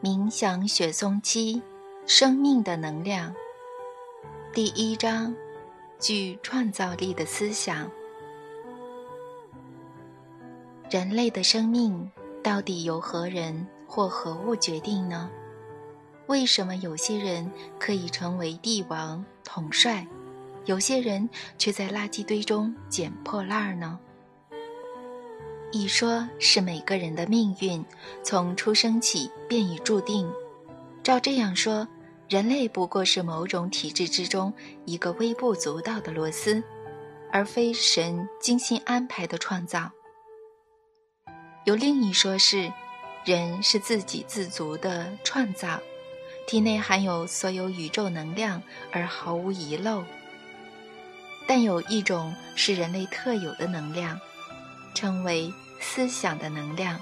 冥想雪松期，生命的能量。第一章，具创造力的思想。人类的生命到底由何人或何物决定呢？为什么有些人可以成为帝王统帅，有些人却在垃圾堆中捡破烂呢？一说是每个人的命运从出生起便已注定。照这样说，人类不过是某种体制之中一个微不足道的螺丝，而非神精心安排的创造。有另一说是，人是自给自足的创造，体内含有所有宇宙能量而毫无遗漏。但有一种是人类特有的能量。称为思想的能量。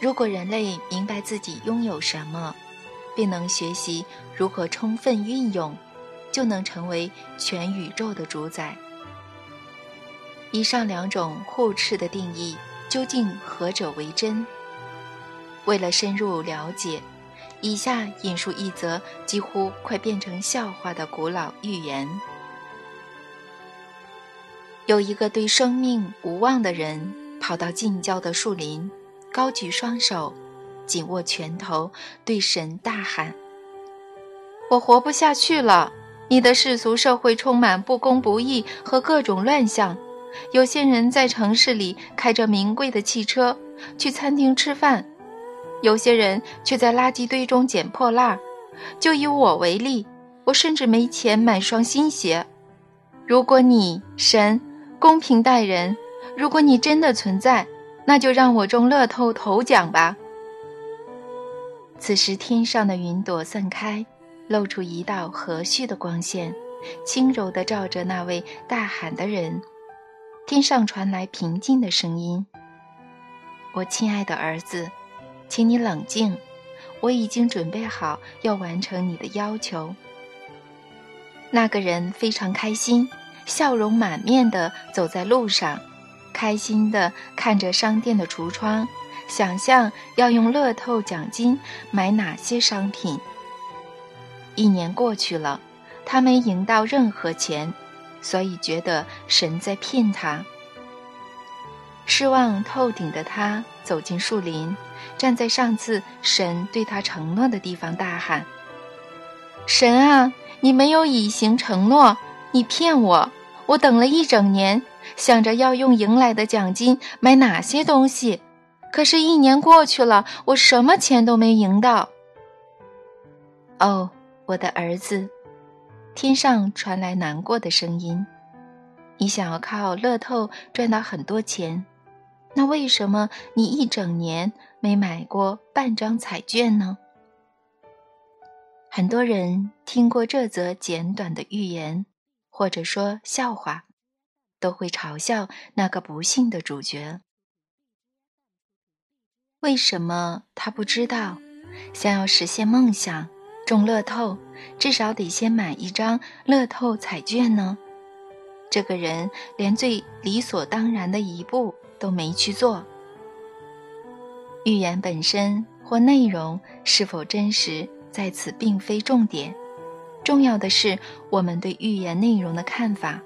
如果人类明白自己拥有什么，并能学习如何充分运用，就能成为全宇宙的主宰。以上两种互斥的定义，究竟何者为真？为了深入了解，以下引述一则几乎快变成笑话的古老寓言。有一个对生命无望的人，跑到近郊的树林，高举双手，紧握拳头，对神大喊：“我活不下去了！你的世俗社会充满不公不义和各种乱象。有些人在城市里开着名贵的汽车，去餐厅吃饭；有些人却在垃圾堆中捡破烂儿。就以我为例，我甚至没钱买双新鞋。如果你神……”公平待人。如果你真的存在，那就让我中乐透头奖吧。此时，天上的云朵散开，露出一道和煦的光线，轻柔地照着那位大喊的人。天上传来平静的声音：“我亲爱的儿子，请你冷静，我已经准备好要完成你的要求。”那个人非常开心。笑容满面地走在路上，开心地看着商店的橱窗，想象要用乐透奖金买哪些商品。一年过去了，他没赢到任何钱，所以觉得神在骗他。失望透顶的他走进树林，站在上次神对他承诺的地方，大喊：“神啊，你没有履行承诺，你骗我！”我等了一整年，想着要用赢来的奖金买哪些东西，可是，一年过去了，我什么钱都没赢到。哦，我的儿子，天上传来难过的声音：“你想要靠乐透赚到很多钱，那为什么你一整年没买过半张彩券呢？”很多人听过这则简短的寓言。或者说笑话，都会嘲笑那个不幸的主角。为什么他不知道，想要实现梦想中乐透，至少得先买一张乐透彩券呢？这个人连最理所当然的一步都没去做。预言本身或内容是否真实，在此并非重点。重要的是我们对寓言内容的看法。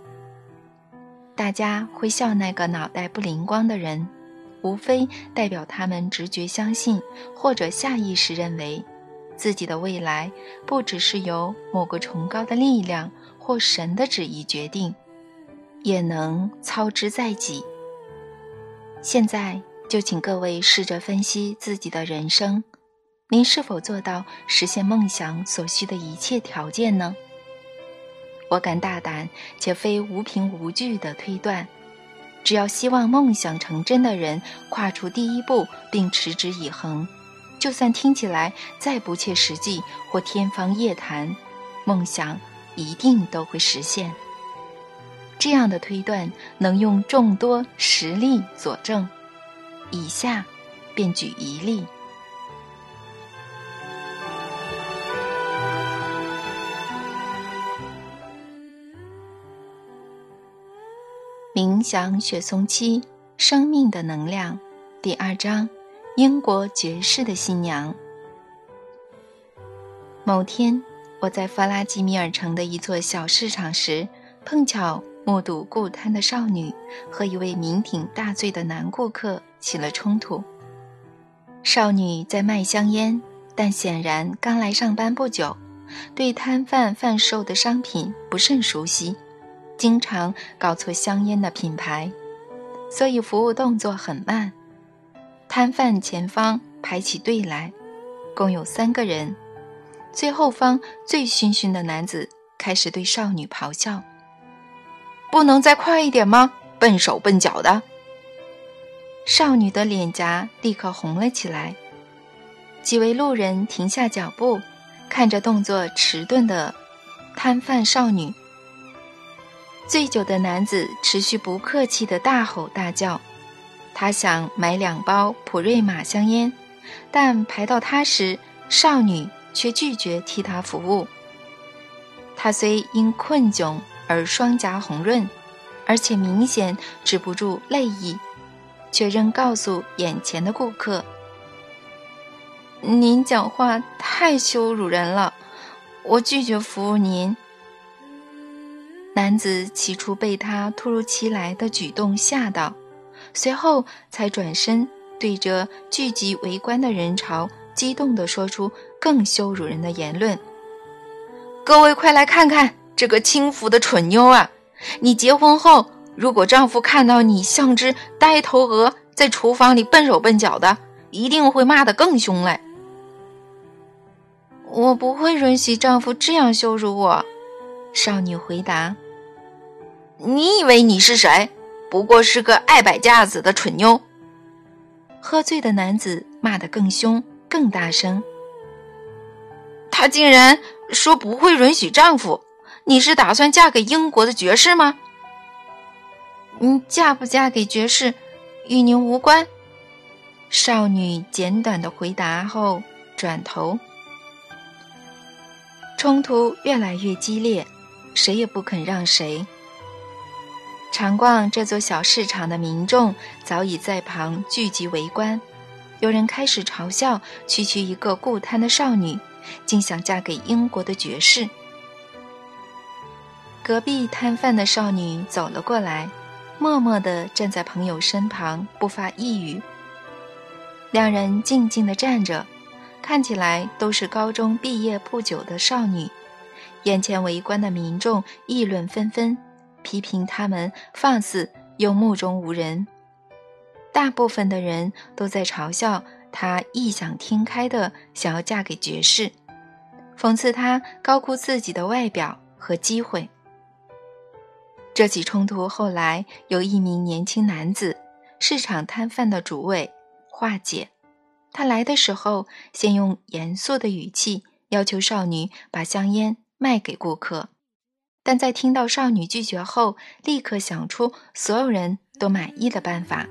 大家会笑那个脑袋不灵光的人，无非代表他们直觉相信或者下意识认为，自己的未来不只是由某个崇高的力量或神的旨意决定，也能操之在己。现在就请各位试着分析自己的人生。您是否做到实现梦想所需的一切条件呢？我敢大胆且非无凭无据的推断，只要希望梦想成真的人跨出第一步并持之以恒，就算听起来再不切实际或天方夜谭，梦想一定都会实现。这样的推断能用众多实例佐证，以下便举一例。冥想雪松期，生命的能量，第二章：英国爵士的新娘。某天，我在弗拉基米尔城的一座小市场时，碰巧目睹顾摊的少女和一位酩酊大醉的男顾客起了冲突。少女在卖香烟，但显然刚来上班不久，对摊贩贩售的商品不甚熟悉，经常搞错香烟的品牌。所以服务动作很慢，摊贩前方排起队来，共有三个人。最后方醉醺醺的男子开始对少女咆哮：“不能再快一点吗？笨手笨脚的！”少女的脸颊立刻红了起来。几位路人停下脚步，看着动作迟钝的摊贩少女。醉酒的男子持续不客气地大吼大叫，他想买两包普瑞玛香烟，但排到他时，少女却拒绝替他服务。他虽因困窘而双颊红润，而且明显止不住泪意，却仍告诉眼前的顾客：“您讲话太羞辱人了，我拒绝服务您。”男子起初被他突如其来的举动吓到，随后才转身对着聚集围观的人潮，激动地说出更羞辱人的言论：“各位快来看看这个轻浮的蠢妞啊！你结婚后，如果丈夫看到你像只呆头鹅在厨房里笨手笨脚的，一定会骂得更凶嘞。”我不会允许丈夫这样羞辱我，少女回答。你以为你是谁？不过是个爱摆架子的蠢妞。喝醉的男子骂得更凶、更大声。她竟然说不会允许丈夫。你是打算嫁给英国的爵士吗？你嫁不嫁给爵士，与您无关。少女简短的回答后，转头。冲突越来越激烈，谁也不肯让谁。常逛这座小市场的民众早已在旁聚集围观，有人开始嘲笑区区一个顾摊的少女，竟想嫁给英国的爵士。隔壁摊贩的少女走了过来，默默地站在朋友身旁，不发一语。两人静静地站着，看起来都是高中毕业不久的少女。眼前围观的民众议论纷纷。批评他们放肆又目中无人，大部分的人都在嘲笑她异想天开的想要嫁给爵士，讽刺她高估自己的外表和机会。这起冲突后来由一名年轻男子，市场摊贩的主委化解。他来的时候，先用严肃的语气要求少女把香烟卖给顾客。但在听到少女拒绝后，立刻想出所有人都满意的办法。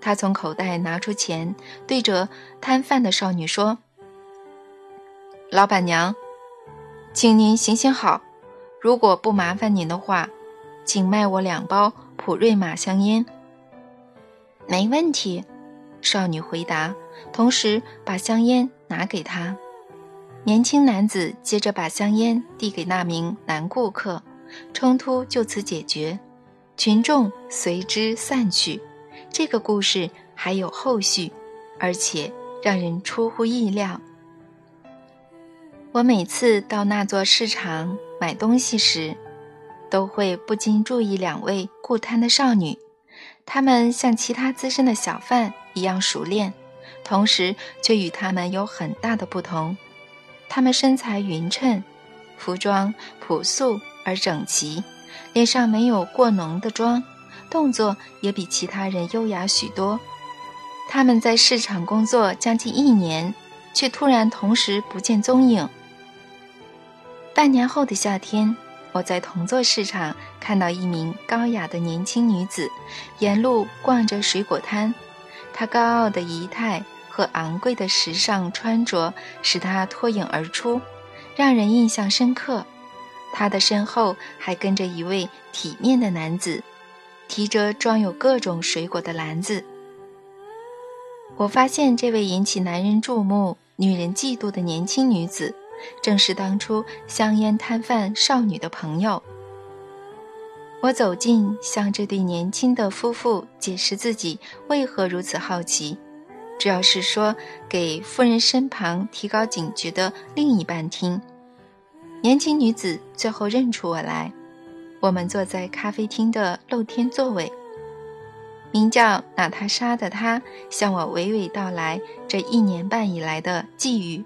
他从口袋拿出钱，对着摊贩的少女说：“老板娘，请您行行好，如果不麻烦您的话，请卖我两包普瑞玛香烟。”“没问题。”少女回答，同时把香烟拿给他。年轻男子接着把香烟递给那名男顾客，冲突就此解决，群众随之散去。这个故事还有后续，而且让人出乎意料。我每次到那座市场买东西时，都会不禁注意两位顾摊的少女，她们像其他资深的小贩一样熟练，同时却与他们有很大的不同。她们身材匀称，服装朴素而整齐，脸上没有过浓的妆，动作也比其他人优雅许多。他们在市场工作将近一年，却突然同时不见踪影。半年后的夏天，我在同座市场看到一名高雅的年轻女子，沿路逛着水果摊，她高傲的仪态。和昂贵的时尚穿着使她脱颖而出，让人印象深刻。她的身后还跟着一位体面的男子，提着装有各种水果的篮子。我发现这位引起男人注目、女人嫉妒的年轻女子，正是当初香烟摊贩少女的朋友。我走近，向这对年轻的夫妇解释自己为何如此好奇，主要是说给夫人身旁提高警觉的另一半听。年轻女子最后认出我来，我们坐在咖啡厅的露天座位。名叫娜塔莎的她向我娓娓道来这一年半以来的际遇。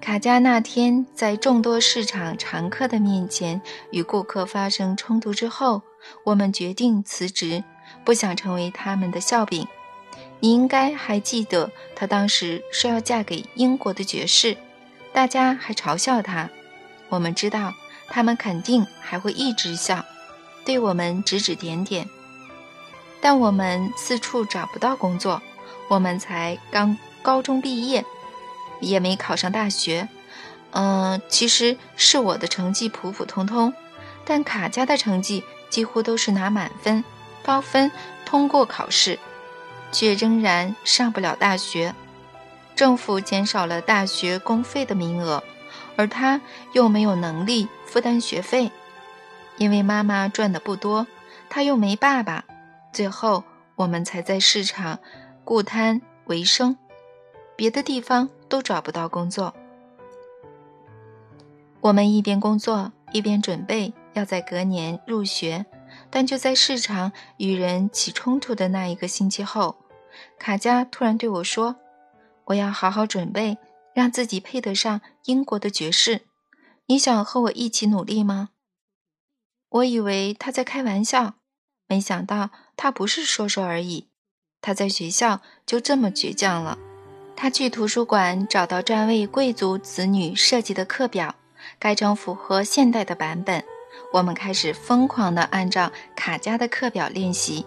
卡加那天在众多市场常客的面前与顾客发生冲突之后，我们决定辞职，不想成为他们的笑柄。你应该还记得，她当时说要嫁给英国的爵士，大家还嘲笑她。我们知道，他们肯定还会一直笑，对我们指指点点。但我们四处找不到工作，我们才刚高中毕业。也没考上大学，嗯，其实是我的成绩普普通通，但卡佳的成绩几乎都是拿满分、高分通过考试，却仍然上不了大学。政府减少了大学公费的名额，而他又没有能力负担学费，因为妈妈赚的不多，他又没爸爸，最后我们才在市场雇摊为生。别的地方都找不到工作，我们一边工作一边准备要在隔年入学，但就在市场与人起冲突的那一个星期后，卡佳突然对我说：“我要好好准备，让自己配得上英国的爵士。你想和我一起努力吗？”我以为他在开玩笑，没想到他不是说说而已，他在学校就这么倔强了。他去图书馆找到专为贵族子女设计的课表，改成符合现代的版本。我们开始疯狂地按照卡加的课表练习。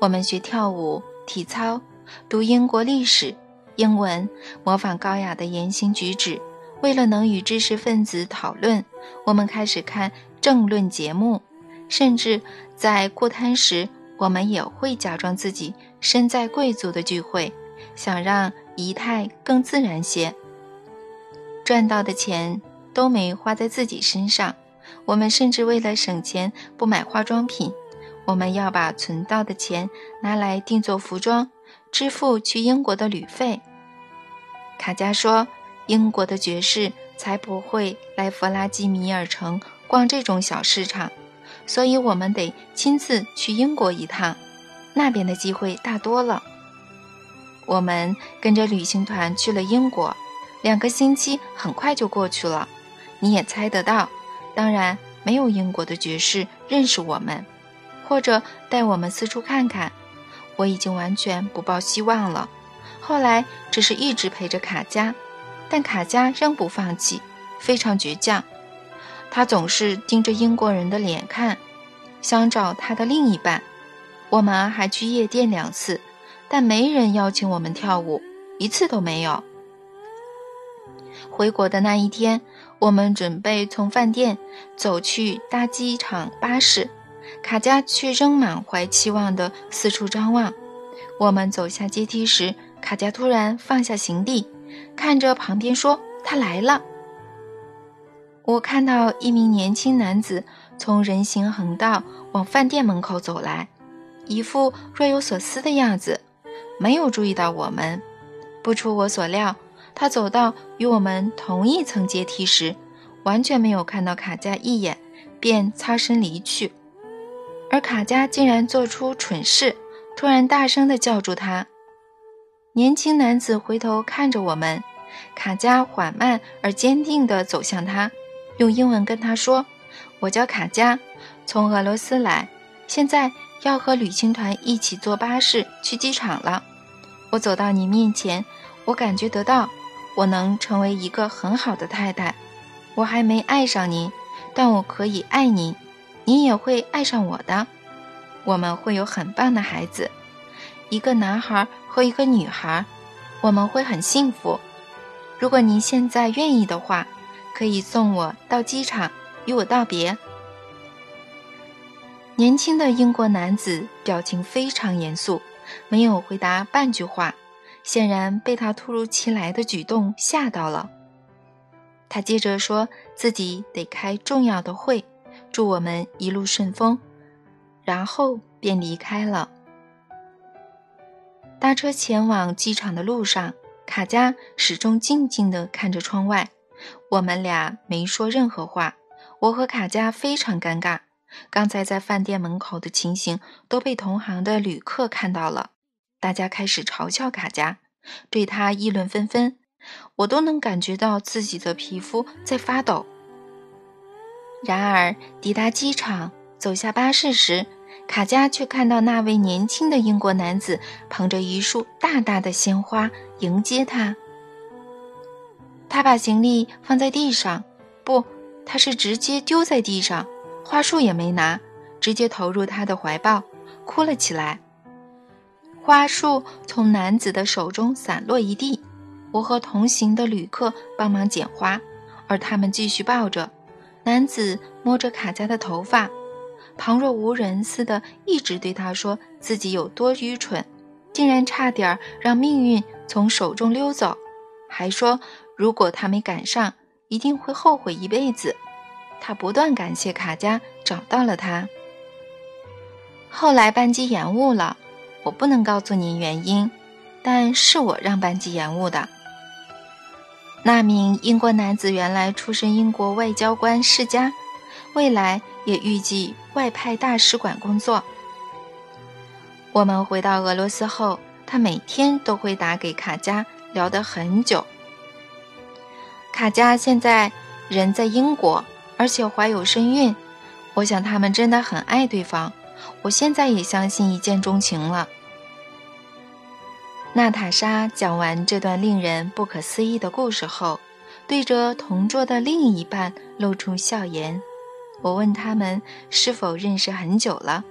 我们学跳舞、体操、读英国历史、英文，模仿高雅的言行举止。为了能与知识分子讨论，我们开始看政论节目，甚至在过摊时，我们也会假装自己身在贵族的聚会，想让。仪态更自然些，赚到的钱都没花在自己身上。我们甚至为了省钱不买化妆品，我们要把存到的钱拿来定做服装，支付去英国的旅费。卡佳说，英国的爵士才不会来弗拉基米尔城逛这种小市场，所以我们得亲自去英国一趟，那边的机会大多了。我们跟着旅行团去了英国，两个星期很快就过去了。你也猜得到，当然没有英国的爵士认识我们，或者带我们四处看看。我已经完全不抱希望了。后来只是一直陪着卡佳，但卡佳仍不放弃，非常倔强。他总是盯着英国人的脸看，想找他的另一半。我们还去夜店两次。但没人邀请我们跳舞，一次都没有。回国的那一天，我们准备从饭店走去搭机场巴士，卡佳却仍满怀期望地四处张望。我们走下阶梯时，卡佳突然放下行李，看着旁边说：“他来了。”我看到一名年轻男子从人行横道往饭店门口走来，一副若有所思的样子。没有注意到我们，不出我所料，他走到与我们同一层阶梯时，完全没有看到卡佳一眼，便擦身离去。而卡佳竟然做出蠢事，突然大声地叫住他。年轻男子回头看着我们，卡佳缓慢而坚定地走向他，用英文跟他说：“我叫卡佳，从俄罗斯来，现在要和旅行团一起坐巴士去机场了。”我走到你面前，我感觉得到，我能成为一个很好的太太。我还没爱上您，但我可以爱您，您也会爱上我的。我们会有很棒的孩子，一个男孩和一个女孩，我们会很幸福。如果您现在愿意的话，可以送我到机场与我道别。年轻的英国男子表情非常严肃，没有回答半句话，显然被他突如其来的举动吓到了。他接着说自己得开重要的会，祝我们一路顺风，然后便离开了。搭车前往机场的路上，卡佳始终静静地看着窗外，我们俩没说任何话。我和卡佳非常尴尬。刚才在饭店门口的情形都被同行的旅客看到了，大家开始嘲笑卡佳，对他议论纷纷，我都能感觉到自己的皮肤在发抖。然而抵达机场，走下巴士时，卡佳却看到那位年轻的英国男子捧着一束大大的鲜花迎接他。他把行李放在地上，不，他是直接丢在地上。花束也没拿，直接投入他的怀抱，哭了起来。花束从男子的手中散落一地，我和同行的旅客帮忙捡花，而他们继续抱着。男子摸着卡佳的头发，旁若无人似的，一直对他说自己有多愚蠢，竟然差点让命运从手中溜走，还说如果他没赶上，一定会后悔一辈子。他不断感谢卡佳找到了他。后来班机延误了，我不能告诉您原因，但是我让班级延误的。那名英国男子原来出身英国外交官世家，未来也预计外派大使馆工作。我们回到俄罗斯后，他每天都会打给卡佳，聊得很久。卡佳现在人在英国。而且怀有身孕，我想他们真的很爱对方。我现在也相信一见钟情了。娜塔莎讲完这段令人不可思议的故事后，对着同桌的另一半露出笑颜。我问他们是否认识很久了，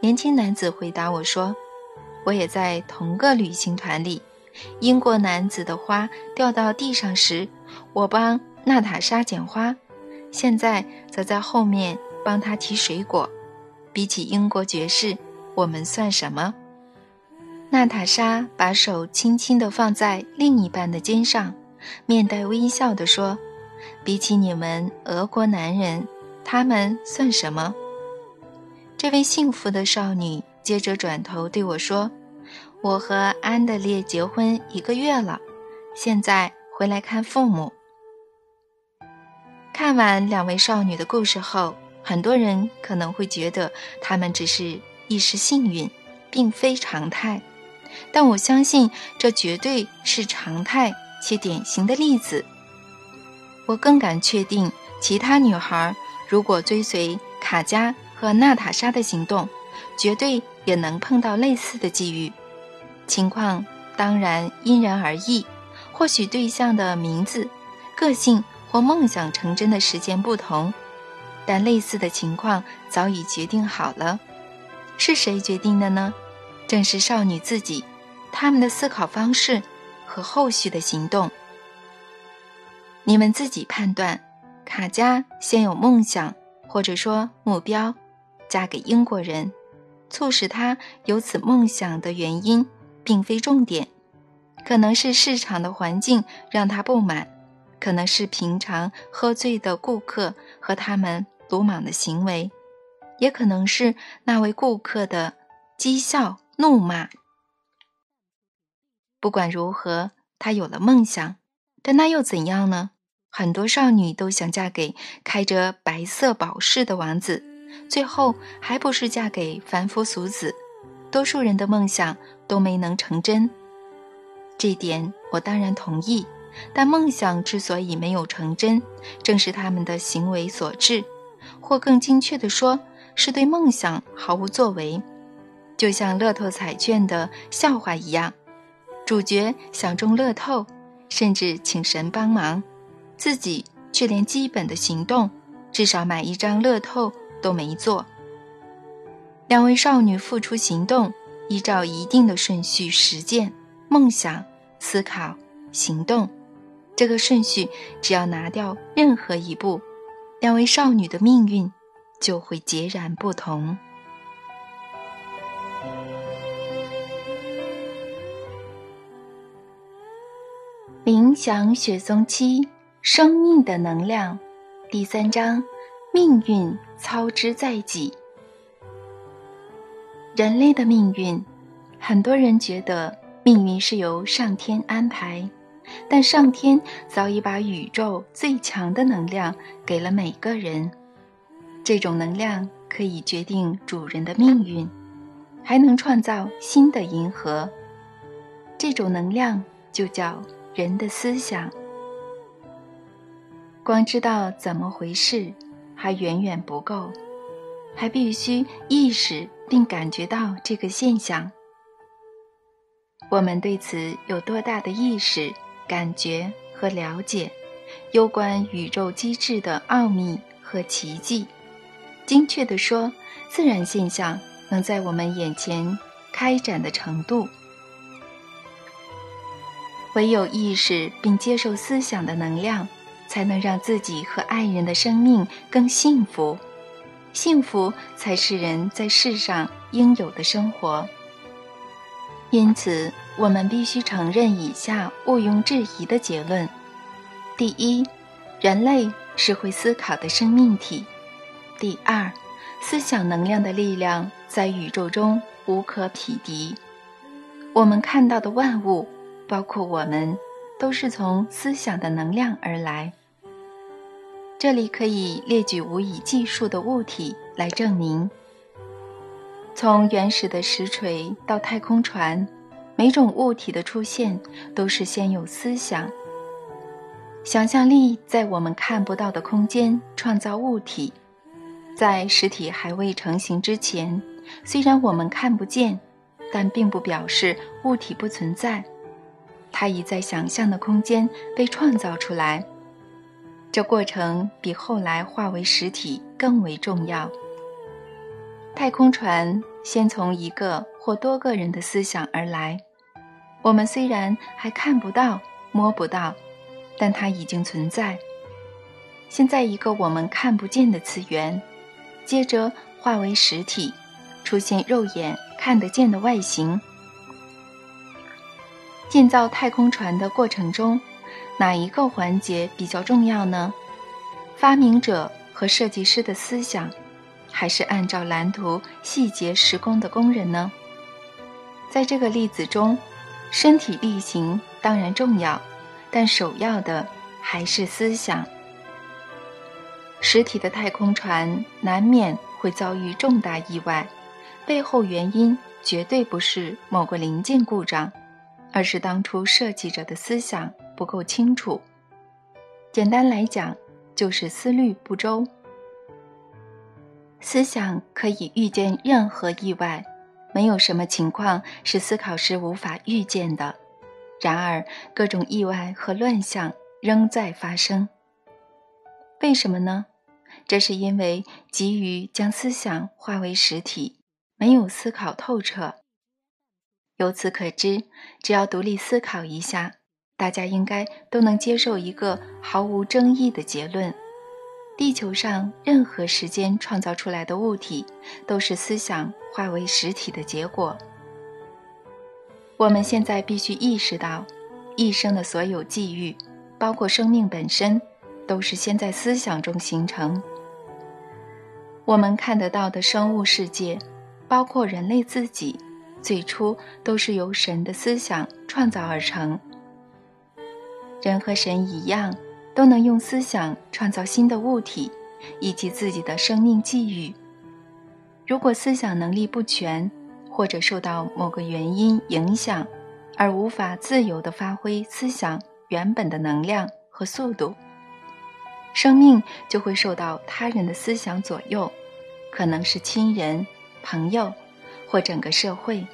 年轻男子回答我说：“我也在同个旅行团里。英国男子的花掉到地上时，我帮娜塔莎捡花。”现在则在后面帮他提水果。比起英国爵士，我们算什么？娜塔莎把手轻轻地放在另一半的肩上，面带微笑地说：“比起你们俄国男人，他们算什么？”这位幸福的少女接着转头对我说：“我和安德烈结婚一个月了，现在回来看父母。”看完两位少女的故事后，很多人可能会觉得他们只是一时幸运，并非常态。但我相信这绝对是常态且典型的例子。我更敢确定，其他女孩如果追随卡佳和娜塔莎的行动，绝对也能碰到类似的际遇。情况当然因人而异，或许对象的名字、个性。或梦想成真的时间不同，但类似的情况早已决定好了。是谁决定的呢？正是少女自己，他们的思考方式和后续的行动。你们自己判断。卡佳先有梦想，或者说目标，嫁给英国人，促使她有此梦想的原因，并非重点，可能是市场的环境让她不满。可能是平常喝醉的顾客和他们鲁莽的行为，也可能是那位顾客的讥笑、怒骂。不管如何，她有了梦想，但那又怎样呢？很多少女都想嫁给开着白色宝饰的王子，最后还不是嫁给凡夫俗子？多数人的梦想都没能成真，这点我当然同意。但梦想之所以没有成真，正是他们的行为所致，或更精确地说，是对梦想毫无作为。就像乐透彩券的笑话一样，主角想中乐透，甚至请神帮忙，自己却连基本的行动，至少买一张乐透都没做。两位少女付出行动，依照一定的顺序实践梦想、思考、行动。这个顺序，只要拿掉任何一步，两位少女的命运就会截然不同。冥想雪松七：生命的能量，第三章：命运操之在己。人类的命运，很多人觉得命运是由上天安排，但上天早已把宇宙最强的能量给了每个人。这种能量可以决定主人的命运，还能创造新的银河。这种能量就叫。人的思想，光知道怎么回事还远远不够，还必须意识并感觉到这个现象。我们对此有多大的意识、感觉和了解，有关宇宙机制的奥秘和奇迹。精确地说，自然现象能在我们眼前开展的程度。唯有意识并接受思想的能量，才能让自己和爱人的生命更幸福。幸福才是人在世上应有的生活。因此，我们必须承认以下毋庸置疑的结论：第一，人类是会思考的生命体；第二，思想能量的力量在宇宙中无可匹敌。我们看到的万物。包括我们，都是从思想的能量而来。这里可以列举无以计数的物体来证明。从原始的石锤到太空船，每种物体的出现都是先有思想。想象力在我们看不到的空间创造物体，在实体还未成型之前，虽然我们看不见，但并不表示物体不存在。它已在想象的空间被创造出来，这过程比后来化为实体更为重要。太空船先从一个或多个人的思想而来，我们虽然还看不到、摸不到，但它已经存在。现在一个我们看不见的次元，接着化为实体，出现肉眼看得见的外形。建造太空船的过程中，哪一个环节比较重要呢？发明者和设计师的思想，还是按照蓝图细节施工的工人呢？在这个例子中，身体力行当然重要，但首要的还是思想。实体的太空船难免会遭遇重大意外，背后原因绝对不是某个零件故障。而是当初设计者的思想不够清楚。简单来讲，就是思虑不周。思想可以预见任何意外，没有什么情况是思考时无法预见的。然而，各种意外和乱象仍在发生。为什么呢？这是因为急于将思想化为实体，没有思考透彻。由此可知，只要独立思考一下，大家应该都能接受一个毫无争议的结论：地球上任何时间创造出来的物体，都是思想化为实体的结果。我们现在必须意识到，一生的所有际遇，包括生命本身，都是先在思想中形成。我们看得到的生物世界，包括人类自己。最初都是由神的思想创造而成。人和神一样，都能用思想创造新的物体，以及自己的生命际遇。如果思想能力不全，或者受到某个原因影响，而无法自由地发挥思想原本的能量和速度，生命就会受到他人的思想左右，可能是亲人、朋友。或整个社会，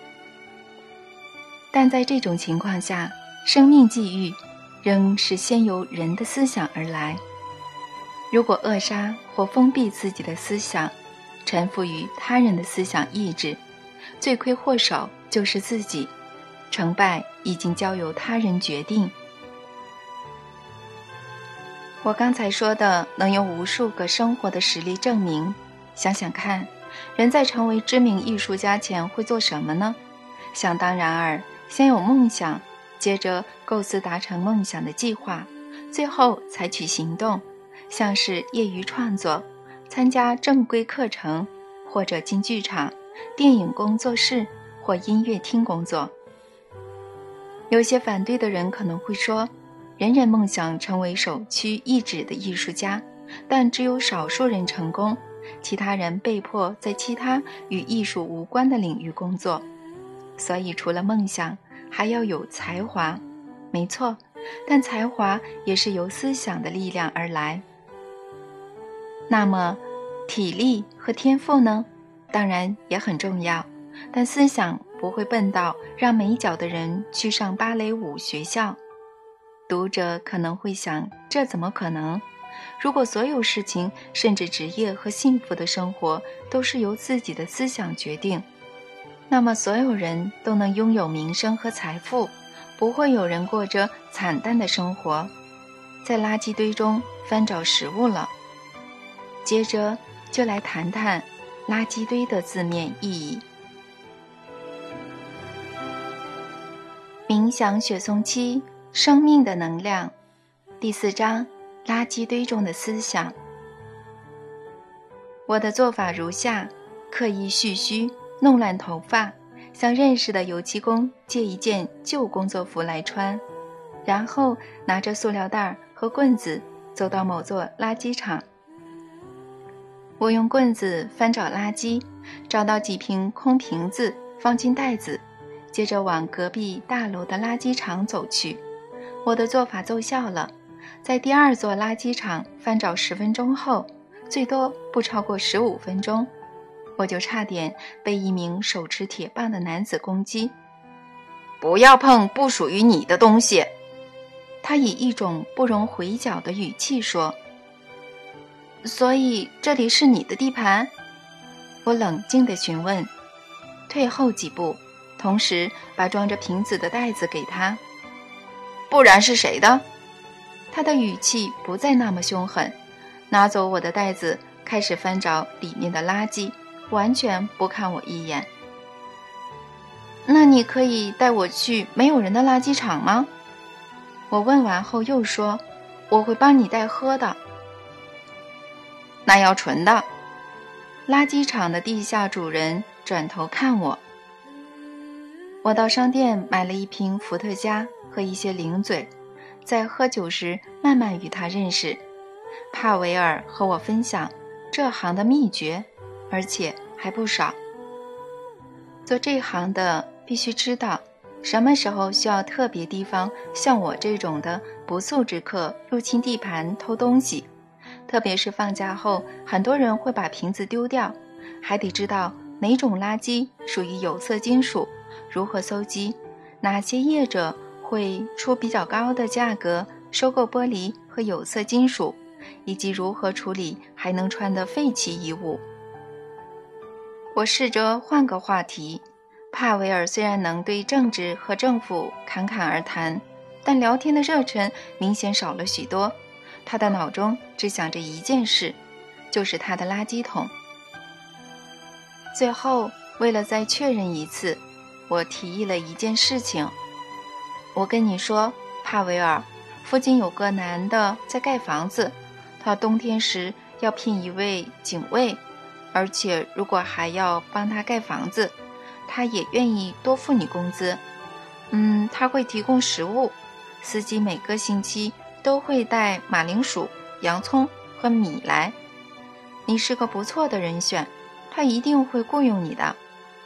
但在这种情况下，生命际遇仍是先由人的思想而来。如果扼杀或封闭自己的思想，臣服于他人的思想意志，罪魁祸首就是自己，成败已经交由他人决定。我刚才说的能用无数个生活的实例证明，想想看。人在成为知名艺术家前会做什么呢？想当然尔，先有梦想，接着构思达成梦想的计划，最后采取行动，像是业余创作，参加正规课程，或者进剧场、电影工作室或音乐厅工作。有些反对的人可能会说，人人梦想成为首屈一指的艺术家，但只有少数人成功。其他人被迫在其他与艺术无关的领域工作，所以除了梦想，还要有才华。没错，但才华也是由思想的力量而来。那么，体力和天赋呢？当然也很重要，但思想不会笨到让没脚的人去上芭蕾舞学校。读者可能会想，这怎么可能？如果所有事情，甚至职业和幸福的生活，都是由自己的思想决定，那么所有人都能拥有名声和财富，不会有人过着惨淡的生活，在垃圾堆中翻找食物了。接着就来谈谈“垃圾堆”的字面意义。冥想雪松期，生命的能量，第四章。垃圾堆中的思想。我的做法如下：刻意蓄须，弄乱头发，向认识的油漆工借一件旧工作服来穿，然后拿着塑料袋和棍子走到某座垃圾场。我用棍子翻找垃圾，找到几瓶空瓶子，放进袋子，接着往隔壁大楼的垃圾场走去。我的做法奏效了。在第二座垃圾场翻找十分钟后，最多不超过十五分钟，我就差点被一名手持铁棒的男子攻击。不要碰不属于你的东西，他以一种不容回脚的语气说。所以这里是你的地盘？我冷静地询问。退后几步，同时把装着瓶子的袋子给他。不然是谁的？他的语气不再那么凶狠，拿走我的袋子，开始翻找里面的垃圾，完全不看我一眼。那你可以带我去没有人的垃圾场吗？我问完后又说：“我会帮你带喝的。”那要纯的。垃圾场的地下主人转头看我。我到商店买了一瓶伏特加和一些零嘴。在喝酒时，慢慢与他认识。帕维尔和我分享这行的秘诀，而且还不少。做这行的必须知道，什么时候需要特别提防像我这种的不速之客入侵地盘偷东西。特别是放假后，很多人会把瓶子丢掉，还得知道哪种垃圾属于有色金属，如何搜集，哪些业者。会出比较高的价格收购玻璃和有色金属，以及如何处理还能穿的废弃衣物。我试着换个话题。帕维尔虽然能对政治和政府侃侃而谈，但聊天的热忱明显少了许多。他的脑中只想着一件事，就是他的垃圾桶。最后，为了再确认一次，我提议了一件事情。我跟你说，帕维尔，附近有个男的在盖房子，他冬天时要聘一位警卫，而且如果还要帮他盖房子，他也愿意多付你工资。嗯，他会提供食物，司机每个星期都会带马铃薯、洋葱和米来。你是个不错的人选，他一定会雇佣你的。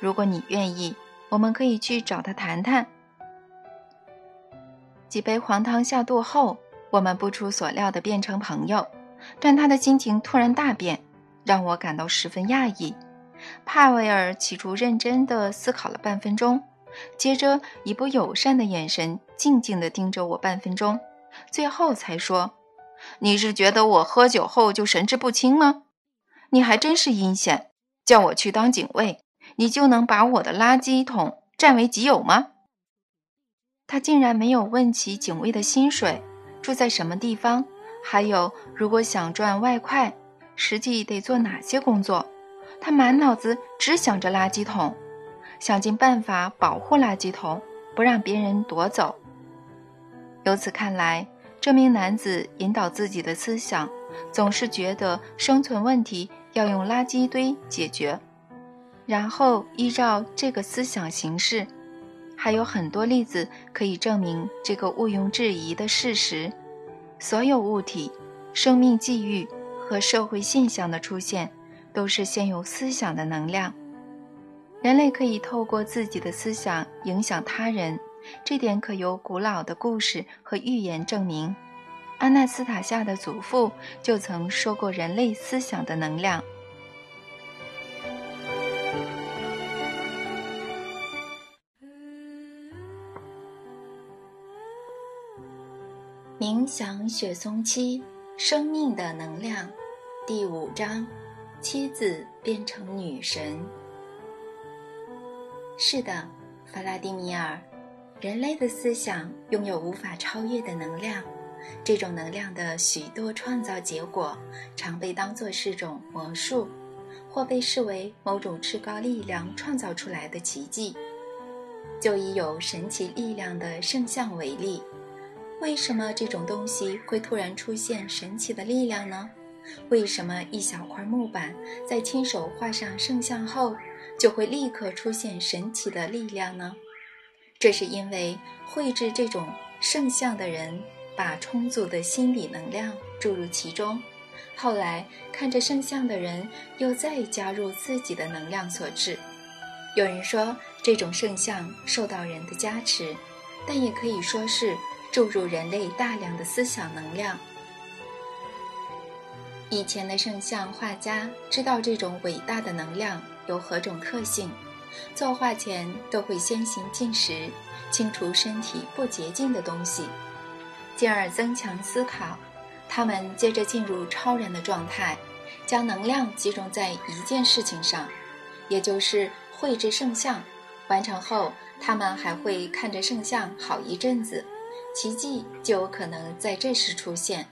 如果你愿意，我们可以去找他谈谈。几杯黄汤下肚后，我们不出所料地变成朋友，但他的心情突然大变，让我感到十分讶异。帕维尔起初认真地思考了半分钟，接着以不友善的眼神静静地盯着我半分钟，最后才说：“你是觉得我喝酒后就神志不清吗？你还真是阴险，叫我去当警卫，你就能把我的垃圾桶占为己有吗？”他竟然没有问起警卫的薪水，住在什么地方，还有如果想赚外快，实际得做哪些工作。他满脑子只想着垃圾桶，想尽办法保护垃圾桶，不让别人夺走。由此看来，这名男子引导自己的思想，总是觉得生存问题要用垃圾堆解决，然后依照这个思想行事。还有很多例子可以证明这个毋庸置疑的事实：所有物体、生命际遇和社会现象的出现，都是先有思想的能量。人类可以透过自己的思想影响他人。这点可由古老的故事和寓言证明。阿纳斯塔夏的祖父就曾说过人类思想的能量。冥想雪松七生命的能量，第五章：妻子变成女神。是的，弗拉迪米尔。人类的思想拥有无法超越的能量，这种能量的许多创造结果常被当作是种魔术，或被视为某种至高力量创造出来的奇迹。就以有神奇力量的圣像为例，为什么这种东西会突然出现神奇的力量呢？为什么一小块木板在亲手画上圣像后，就会立刻出现神奇的力量呢？这是因为绘制这种圣像的人把充足的心理能量注入其中，后来看着圣像的人又再加入自己的能量所致。有人说这种圣像受到人的加持，但也可以说是注入人类大量的思想能量。以前的圣像画家知道这种伟大的能量有何种特性。作画前都会先行进食，清除身体不洁净的东西，进而增强思考。他们接着进入超人的状态，将能量集中在一件事情上，也就是绘制圣像。完成后，他们还会看着圣像好一阵子，奇迹就有可能在这时出现。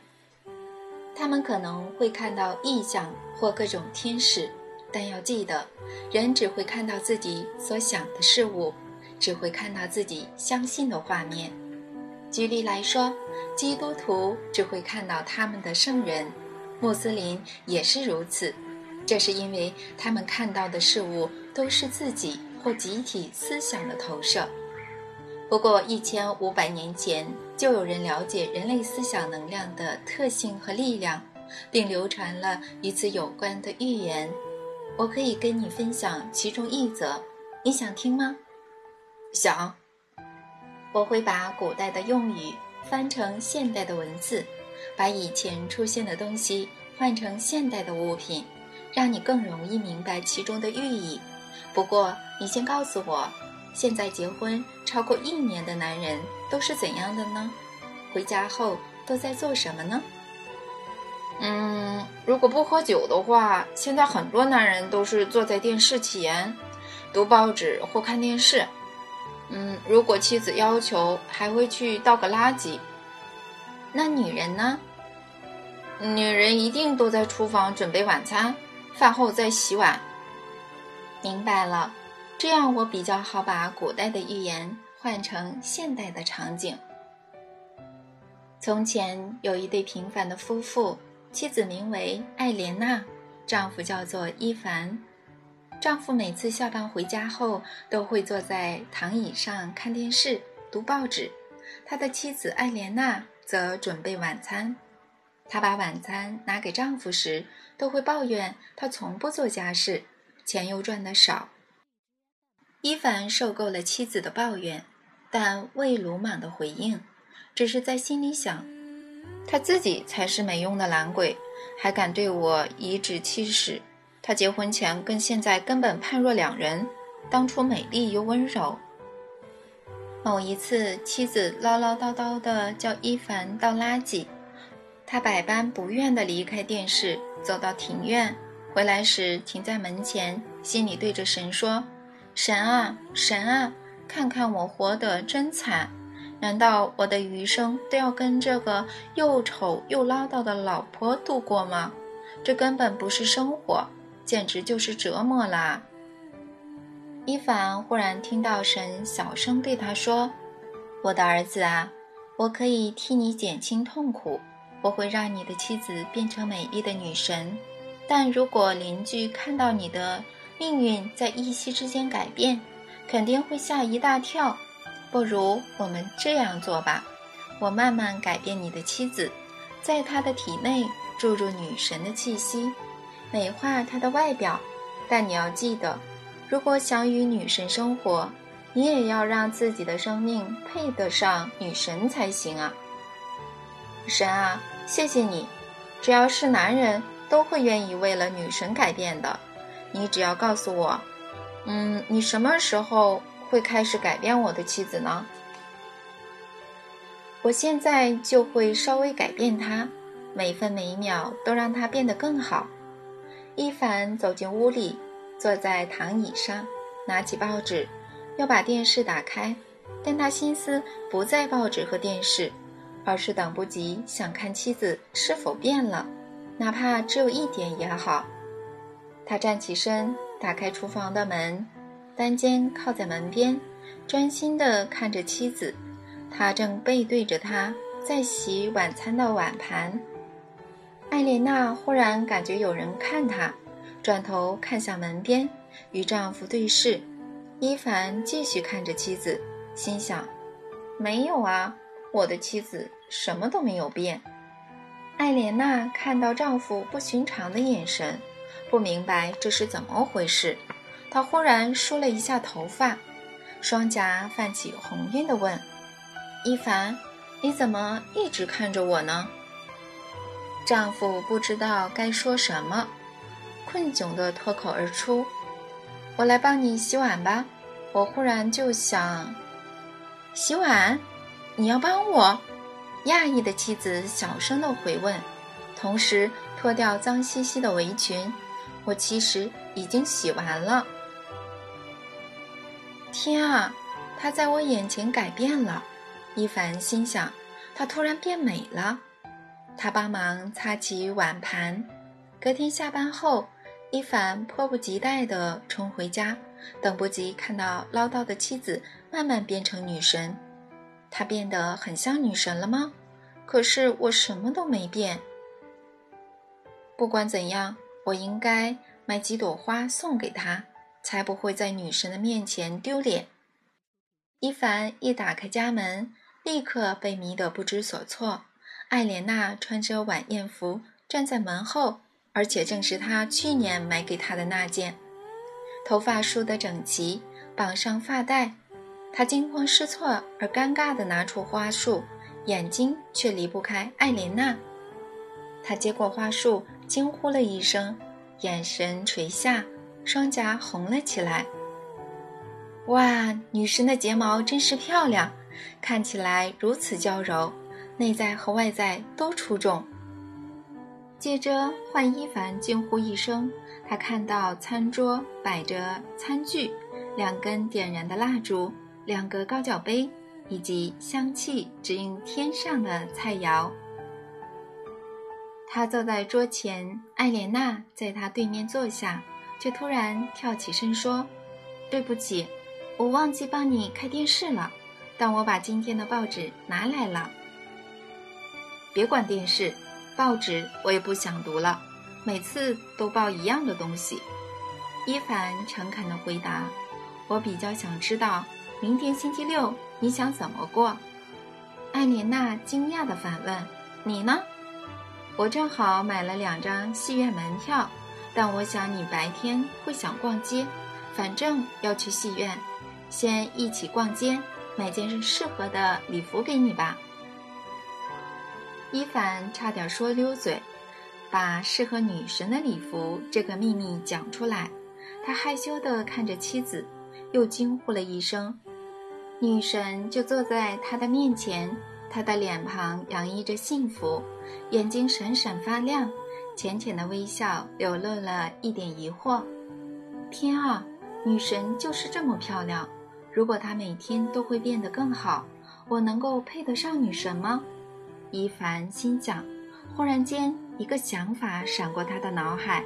他们可能会看到异象或各种天使。但要记得，人只会看到自己所想的事物，只会看到自己相信的画面。举例来说，基督徒只会看到他们的圣人，穆斯林也是如此。这是因为他们看到的事物都是自己或集体思想的投射。不过，一千五百年前就有人了解人类思想能量的特性和力量，并流传了与此有关的寓言。我可以跟你分享其中一则，你想听吗？想。我会把古代的用语翻成现代的文字，把以前出现的东西换成现代的物品，让你更容易明白其中的寓意。不过，你先告诉我，现在结婚超过一年的男人都是怎样的呢？回家后都在做什么呢？嗯，如果不喝酒的话，现在很多男人都是坐在电视前，读报纸或看电视。嗯，如果妻子要求，还会去倒个垃圾。那女人呢？女人一定都在厨房准备晚餐，饭后再洗碗。明白了，这样我比较好把古代的寓言换成现代的场景。从前有一对平凡的夫妇。妻子名为艾莲娜，丈夫叫做伊凡。丈夫每次下班回家后，都会坐在躺椅上看电视、读报纸。他的妻子艾莲娜则准备晚餐。她把晚餐拿给丈夫时，都会抱怨他从不做家事，钱又赚得少。伊凡受够了妻子的抱怨，但未鲁莽的回应，只是在心里想。他自己才是没用的懒鬼，还敢对我颐指气使。他结婚前跟现在根本判若两人，当初美丽又温柔。某一次，妻子唠唠叨叨地叫伊凡倒垃圾，他百般不愿地离开电视，走到庭院，回来时停在门前，心里对着神说：“神啊，神啊，看看我活得真惨。”难道我的余生都要跟这个又丑又唠叨的老婆度过吗？这根本不是生活。简直就是折磨啦！伊凡忽然听到神小声对他说：“我的儿子啊，我可以替你减轻痛苦，我会让你的妻子变成美丽的女神。但如果邻居看到你的命运在一夕之间改变，肯定会吓一大跳。不如我们这样做吧，我慢慢改变你的妻子，在她的体内注入女神的气息，美化她的外表。但你要记得。”如果想与女神生活，你也要让自己的生命配得上女神才行啊！神啊，谢谢你！只要是男人都会愿意为了女神改变的。你只要告诉我，嗯，你什么时候会开始改变我的妻子呢？我现在就会稍微改变她，每分每秒都让她变得更好。伊凡走进屋里。坐在躺椅上，拿起报纸，要把电视打开，但他心思不在报纸和电视，而是等不及想看妻子是否变了，哪怕只有一点也好。他站起身，打开厨房的门，单肩靠在门边，专心地看着妻子。他正背对着他，在洗晚餐的碗盘。艾莲娜忽然感觉有人看她。转头看向门边，与丈夫对视。伊凡继续看着妻子，心想：“没有啊，我的妻子什么都没有变。”艾莲娜看到丈夫不寻常的眼神，不明白这是怎么回事。他忽然梳了一下头发，双颊泛起红晕的问：“伊凡，你怎么一直看着我呢？”丈夫不知道该说什么。困窘地脱口而出：“我来帮你洗碗吧。”我忽然就想，洗碗，你要帮我？讶异的妻子小声地回问，同时脱掉脏兮兮的围裙。我其实已经洗完了。天啊，她在我眼前改变了。伊凡心想，她突然变美了。他帮忙擦起碗盘。隔天下班后。伊凡迫不及待地冲回家，等不及看到唠叨的妻子慢慢变成女神。她变得很像女神了吗？可是我什么都没变。不管怎样，我应该买几朵花送给她，才不会在女神的面前丢脸。伊凡一打开家门，立刻被迷得不知所措。艾莲娜穿着晚宴服站在门后。而且正是他去年买给他的那件，头发梳得整齐，绑上发带。他惊慌失措而尴尬地拿出花束，眼睛却离不开艾莲娜。他接过花束，惊呼了一声，眼神垂下，双颊红了起来。哇，女神的睫毛真是漂亮，看起来如此娇柔，内在和外在都出众。接着，换一凡惊呼一声，他看到餐桌摆着餐具、两根点燃的蜡烛、两个高脚杯，以及香气直映天上的菜肴。他坐在桌前，艾莲娜在他对面坐下，却突然跳起身说：“对不起，我忘记帮你开电视了，但我把今天的报纸拿来了。别管电视。”报纸我也不想读了，每次都报一样的东西。伊凡诚恳地回答：“我比较想知道，明天星期六你想怎么过？”艾莲娜惊讶地反问：“你呢？”我正好买了两张戏院门票，但我想你白天会想逛街，反正要去戏院，先一起逛街，买件适合的礼服给你吧。伊凡差点说溜嘴，把适合女神的礼服这个秘密讲出来。他害羞地看着妻子，又惊呼了一声。女神就坐在他的面前，她的脸庞洋溢着幸福，眼睛闪闪发亮，浅浅的微笑流露了一点疑惑。天啊，女神就是这么漂亮！如果她每天都会变得更好，我能够配得上女神吗？伊凡心想，忽然间，一个想法闪过他的脑海：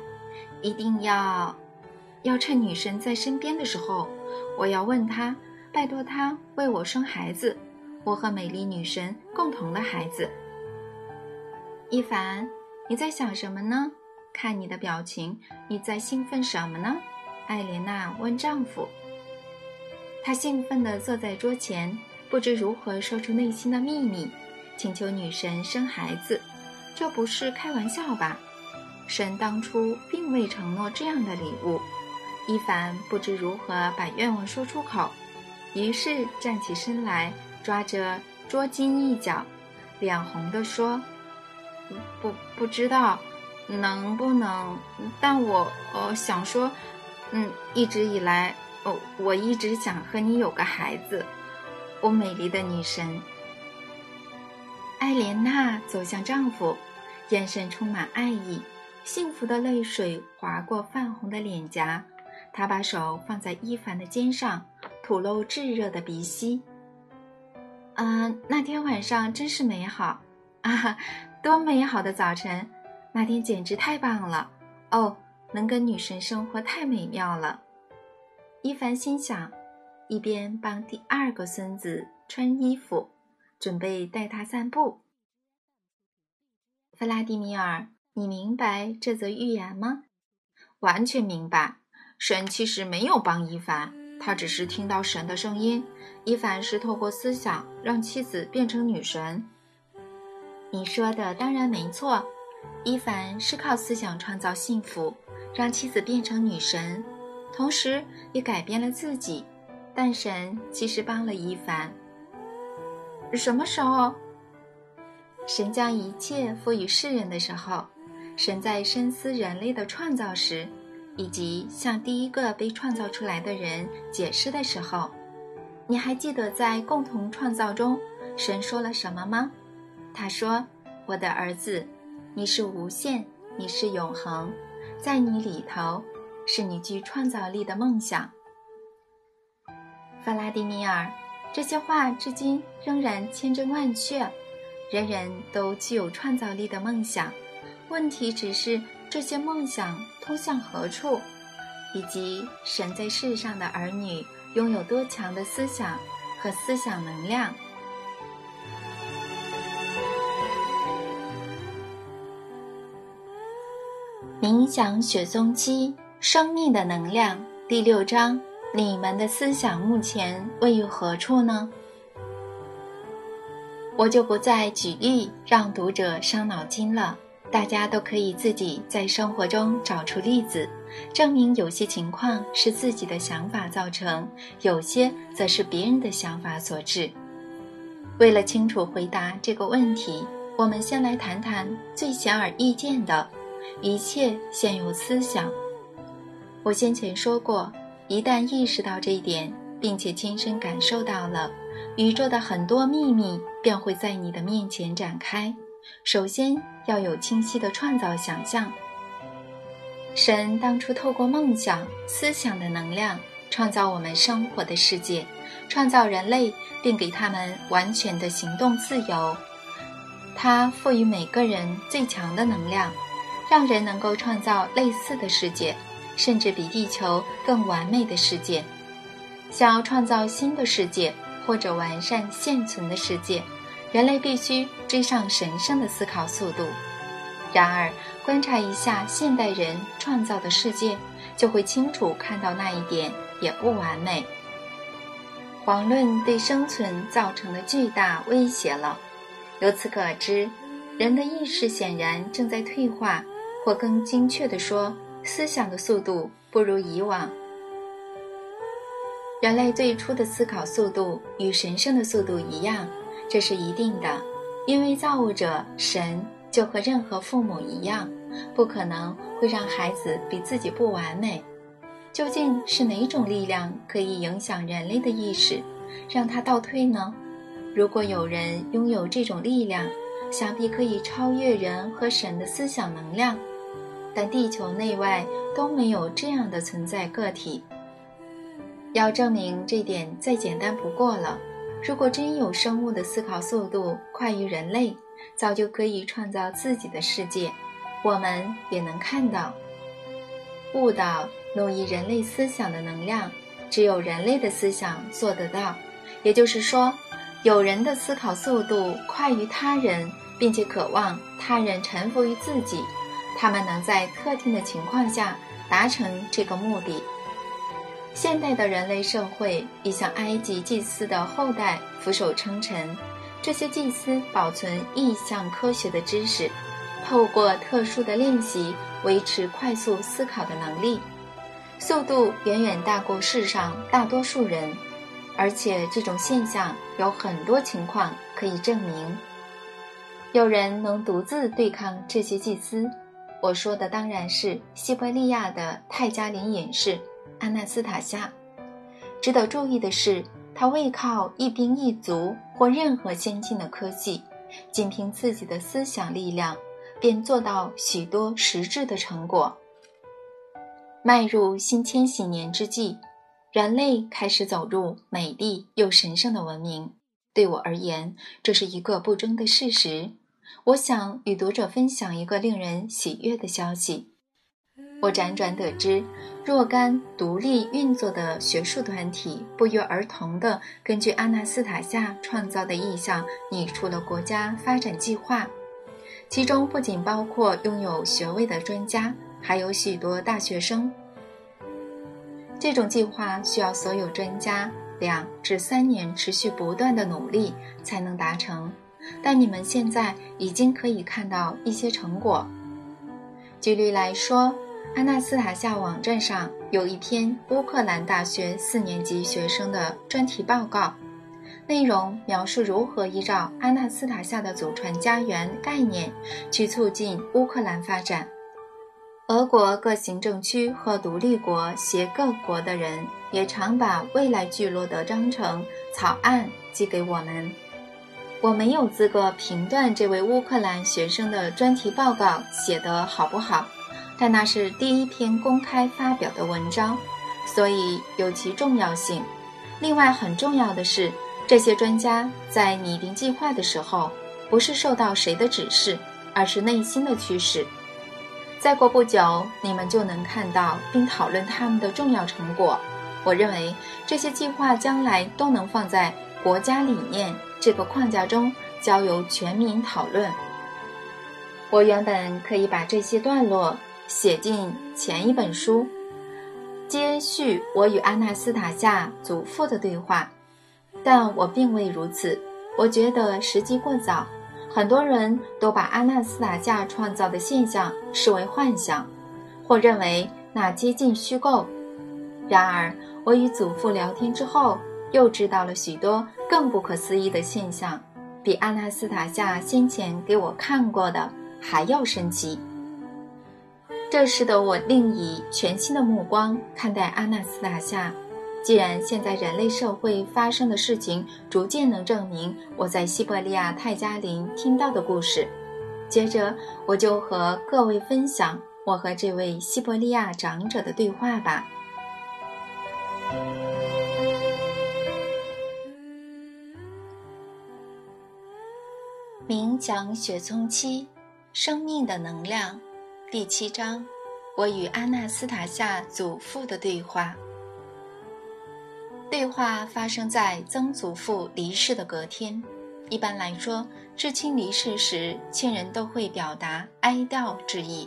一定要，要趁女神在身边的时候，我要问她，拜托她为我生孩子，我和美丽女神共同的孩子。一凡，你在想什么呢？看你的表情，你在兴奋什么呢？艾莲娜问丈夫。她兴奋地坐在桌前，不知如何说出内心的秘密，请求女神生孩子。这不是开玩笑吧？神当初并未承诺这样的礼物。伊凡不知如何把愿望说出口，于是站起身来，抓着桌巾一角，脸红地说：“不，不知道能不能，但我呃想说，嗯，一直以来，哦，我一直想和你有个孩子，我美丽的女神。”艾莲娜走向丈夫，眼神充满爱意，幸福的泪水划过泛红的脸颊。她把手放在伊凡的肩上，吐露炙热的鼻息。啊，那天晚上真是美好啊！多美好的早晨！那天简直太棒了！哦，能跟女神生活太美妙了。伊凡心想，一边帮第二个孙子穿衣服。准备带他散步，弗拉迪米尔，你明白这则寓言吗？完全明白。神其实没有帮伊凡，他只是听到神的声音。伊凡是透过思想让妻子变成女神。你说的当然没错，伊凡是靠思想创造幸福，让妻子变成女神，同时也改变了自己。但神其实帮了伊凡。什么时候，神将一切赋予世人的时候，神在深思人类的创造时，以及向第一个被创造出来的人解释的时候，你还记得在共同创造中，神说了什么吗？他说：“我的儿子，你是无限，你是永恒，在你里头，是你具创造力的梦想。”弗拉迪米尔。这些话至今仍然千真万确，人人都具有创造力的梦想。问题只是这些梦想通向何处，以及神在世上的儿女拥有多强的思想和思想能量。冥想雪松期生命的能量第六章。你们的思想目前位于何处呢？我就不再举例让读者伤脑筋了。大家都可以自己在生活中找出例子，证明有些情况是自己的想法造成，有些则是别人的想法所致。为了清楚回答这个问题，我们先来谈谈最显而易见的：一切现有思想。我先前说过。一旦意识到这一点，并且亲身感受到了，宇宙的很多秘密便会在你的面前展开。首先要有清晰的创造想象。神当初透过梦想、思想的能量，创造我们生活的世界，创造人类，并给他们完全的行动自由。他赋予每个人最强的能量，让人能够创造类似的世界。甚至比地球更完美的世界，想要创造新的世界或者完善现存的世界，人类必须追上神圣的思考速度。然而，观察一下现代人创造的世界，就会清楚看到那一点也不完美。遑论对生存造成的巨大威胁了。由此可知，人的意识显然正在退化，或更精确地说。思想的速度不如以往。人类最初的思考速度与神圣的速度一样，这是一定的，因为造物者神就和任何父母一样，不可能会让孩子比自己不完美。究竟是哪种力量可以影响人类的意识，让它倒退呢？如果有人拥有这种力量，想必可以超越人和神的思想能量。但地球内外都没有这样的存在个体。要证明这点再简单不过了。如果真有生物的思考速度快于人类，早就可以创造自己的世界。我们也能看到，悟到奴役人类思想的能量，只有人类的思想做得到。也就是说，有人的思考速度快于他人，并且渴望他人臣服于自己，他们能在特定的情况下达成这个目的。现代的人类社会已向埃及祭司的后代俯首称臣。这些祭司保存意象科学的知识，透过特殊的练习维持快速思考的能力，速度远远大过世上大多数人。而且这种现象有很多情况可以证明。有人能独自对抗这些祭司。我说的当然是西伯利亚的泰加林隐士。阿纳斯塔夏，值得注意的是，他未靠一兵一卒或任何先进的科技，仅凭自己的思想力量，便做到许多实质的成果。迈入新千禧年之际，人类开始走入美丽又神圣的文明。对我而言，这是一个不争的事实。我想与读者分享一个令人喜悦的消息。我辗转得知，若干独立运作的学术团体不约而同地根据阿纳斯塔夏创造的意象拟出了国家发展计划，其中不仅包括拥有学位的专家，还有许多大学生。这种计划需要所有专家两至三年持续不断的努力才能达成，但你们现在已经可以看到一些成果。举例来说。阿纳斯塔夏网站上有一篇乌克兰大学四年级学生的专题报告，内容描述如何依照阿纳斯塔夏的祖传家园概念去促进乌克兰发展。俄国各行政区和独立国协各国的人也常把未来聚落的章程草案寄给我们。我没有资格评断这位乌克兰学生的专题报告写得好不好。但那是第一篇公开发表的文章，所以有其重要性。另外，很重要的是，这些专家在拟定计划的时候，不是受到谁的指示，而是内心的驱使。再过不久，你们就能看到并讨论他们的重要成果。我认为这些计划将来都能放在国家理念这个框架中，交由全民讨论。我原本可以把这些段落。写进前一本书，接续我与阿纳斯塔夏祖父的对话，但我并未如此。我觉得时机过早，很多人都把阿纳斯塔夏创造的现象视为幻想，或认为那接近虚构。然而，我与祖父聊天之后，又知道了许多更不可思议的现象，比阿纳斯塔夏先前给我看过的还要神奇。这使得我另以全新的目光看待阿纳斯塔夏。既然现在人类社会发生的事情逐渐能证明我在西伯利亚泰加林听到的故事，接着我就和各位分享我和这位西伯利亚长者的对话吧。冥讲雪松期，生命的能量。第七章，我与阿纳斯塔夏祖父的对话。对话发生在曾祖父离世的隔天。一般来说，至亲离世时，亲人都会表达哀悼之意。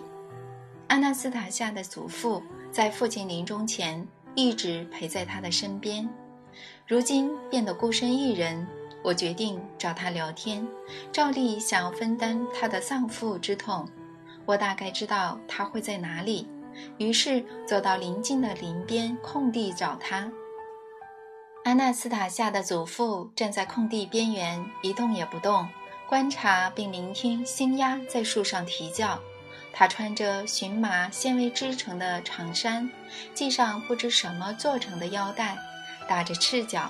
阿纳斯塔夏的祖父在父亲临终前一直陪在他的身边，如今变得孤身一人。我决定找他聊天，照例想要分担他的丧父之痛。我大概知道他会在哪里，于是走到邻近的林边空地找他。阿纳斯塔夏的祖父站在空地边缘一动也不动，观察并聆听新鸭在树上啼叫。他穿着荨麻纤维织成的长衫，系上不知什么做成的腰带，打着赤脚。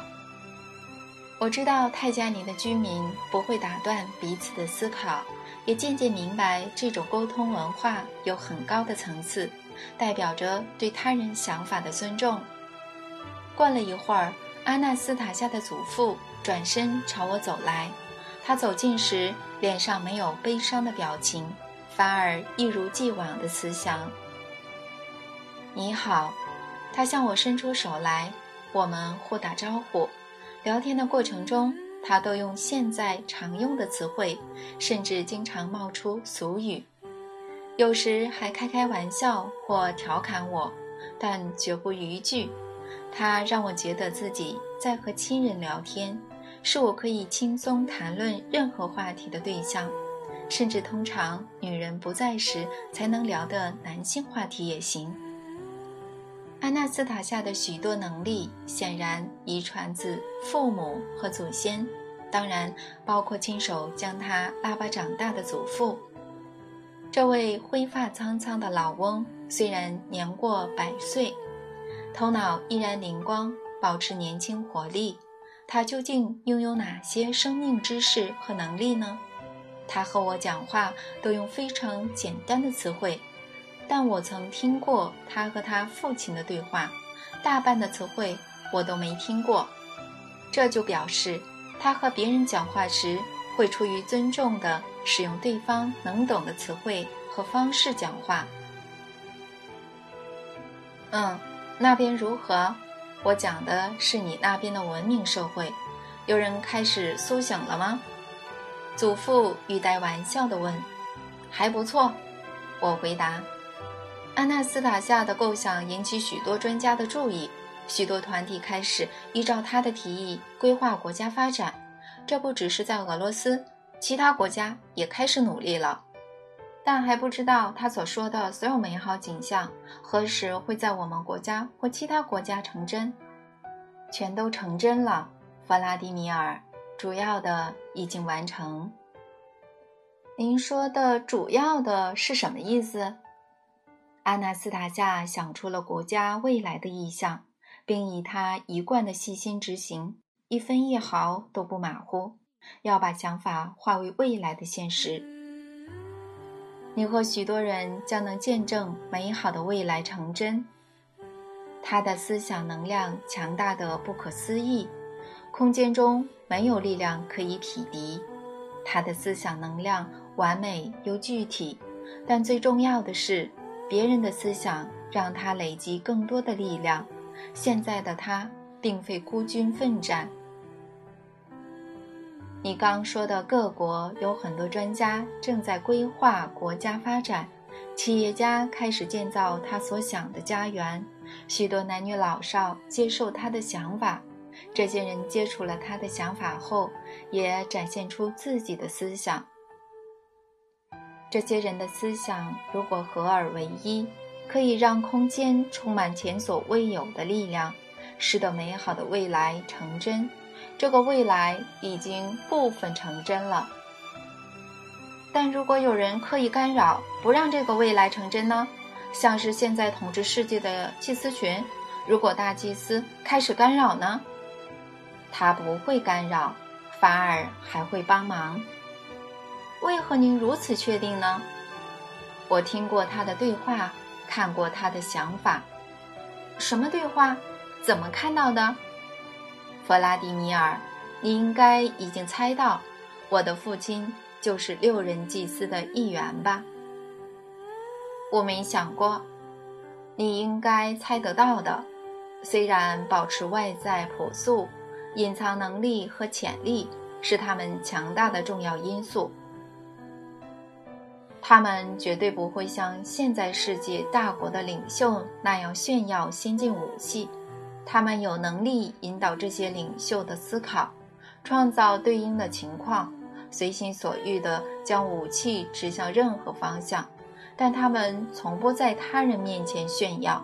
我知道泰加尼的居民不会打断彼此的思考。也渐渐明白，这种沟通文化有很高的层次，代表着对他人想法的尊重。过了一会儿，阿纳斯塔夏的祖父转身朝我走来。他走近时，脸上没有悲伤的表情，反而一如既往的慈祥。你好。”他向我伸出手来，我们互打招呼。聊天的过程中，他都用现在常用的词汇，甚至经常冒出俗语，有时还开开玩笑或调侃我，但绝不逾矩。他让我觉得自己在和亲人聊天，是我可以轻松谈论任何话题的对象，甚至通常女人不在时才能聊的男性话题也行。阿纳斯塔夏的许多能力显然遗传自父母和祖先，当然包括亲手将他拉拔长大的祖父。这位灰发苍苍的老翁虽然年过百岁，头脑依然灵光，保持年轻活力。他究竟拥有哪些生命知识和能力呢？他和我讲话都用非常简单的词汇。但我曾听过他和他父亲的对话，大半的词汇我都没听过，这就表示他和别人讲话时会出于尊重的使用对方能懂的词汇和方式讲话。嗯，那边如何？我讲的是你那边的文明社会，有人开始苏醒了吗？祖父语带玩笑地问。还不错，我回答。安纳斯塔夏的构想引起许多专家的注意，许多团体开始依照他的提议规划国家发展。这不只是在俄罗斯，其他国家也开始努力了。但还不知道他所说的所有美好景象何时会在我们国家或其他国家成真。全都成真了，弗拉迪米尔。主要的已经完成。您说的主要的是什么意思？阿纳斯塔夏想出了国家未来的意向，并以他一贯的细心执行，一分一毫都不马虎，要把想法化为未来的现实。你和许多人将能见证美好的未来成真。他的思想能量强大的不可思议，空间中没有力量可以匹敌。他的思想能量完美又具体，但最重要的是。别人的思想让他累积更多的力量。现在的他并非孤军奋战。你刚说的各国有很多专家正在规划国家发展，企业家开始建造他所想的家园，许多男女老少接受他的想法。这些人接触了他的想法后，也展现出自己的思想。这些人的思想如果合而为一，可以让空间充满前所未有的力量，使得美好的未来成真。这个未来已经部分成真了。但如果有人刻意干扰，不让这个未来成真呢？像是现在统治世界的祭司群，如果大祭司开始干扰呢？他不会干扰，反而还会帮忙。为何您如此确定呢？我听过他的对话，看过他的想法。什么对话？怎么看到的？弗拉迪米尔，你应该已经猜到，我的父亲就是六人祭司的一员吧？我没想过，你应该猜得到的。虽然保持外在朴素，隐藏能力和潜力是他们强大的重要因素。他们绝对不会像现在世界大国的领袖那样炫耀先进武器，他们有能力引导这些领袖的思考，创造对应的情况，随心所欲地将武器指向任何方向，但他们从不在他人面前炫耀。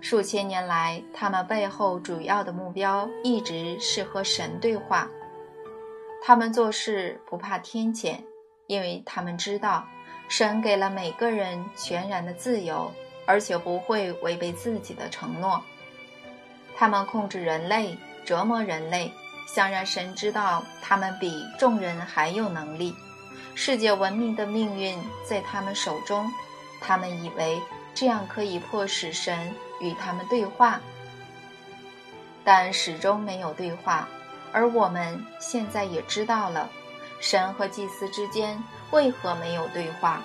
数千年来，他们背后主要的目标一直是和神对话，他们做事不怕天谴。因为他们知道，神给了每个人全然的自由，而且不会违背自己的承诺。他们控制人类，折磨人类，想让神知道他们比众人还有能力。世界文明的命运在他们手中，他们以为这样可以迫使神与他们对话，但始终没有对话。而我们现在也知道了。神和祭司之间为何没有对话？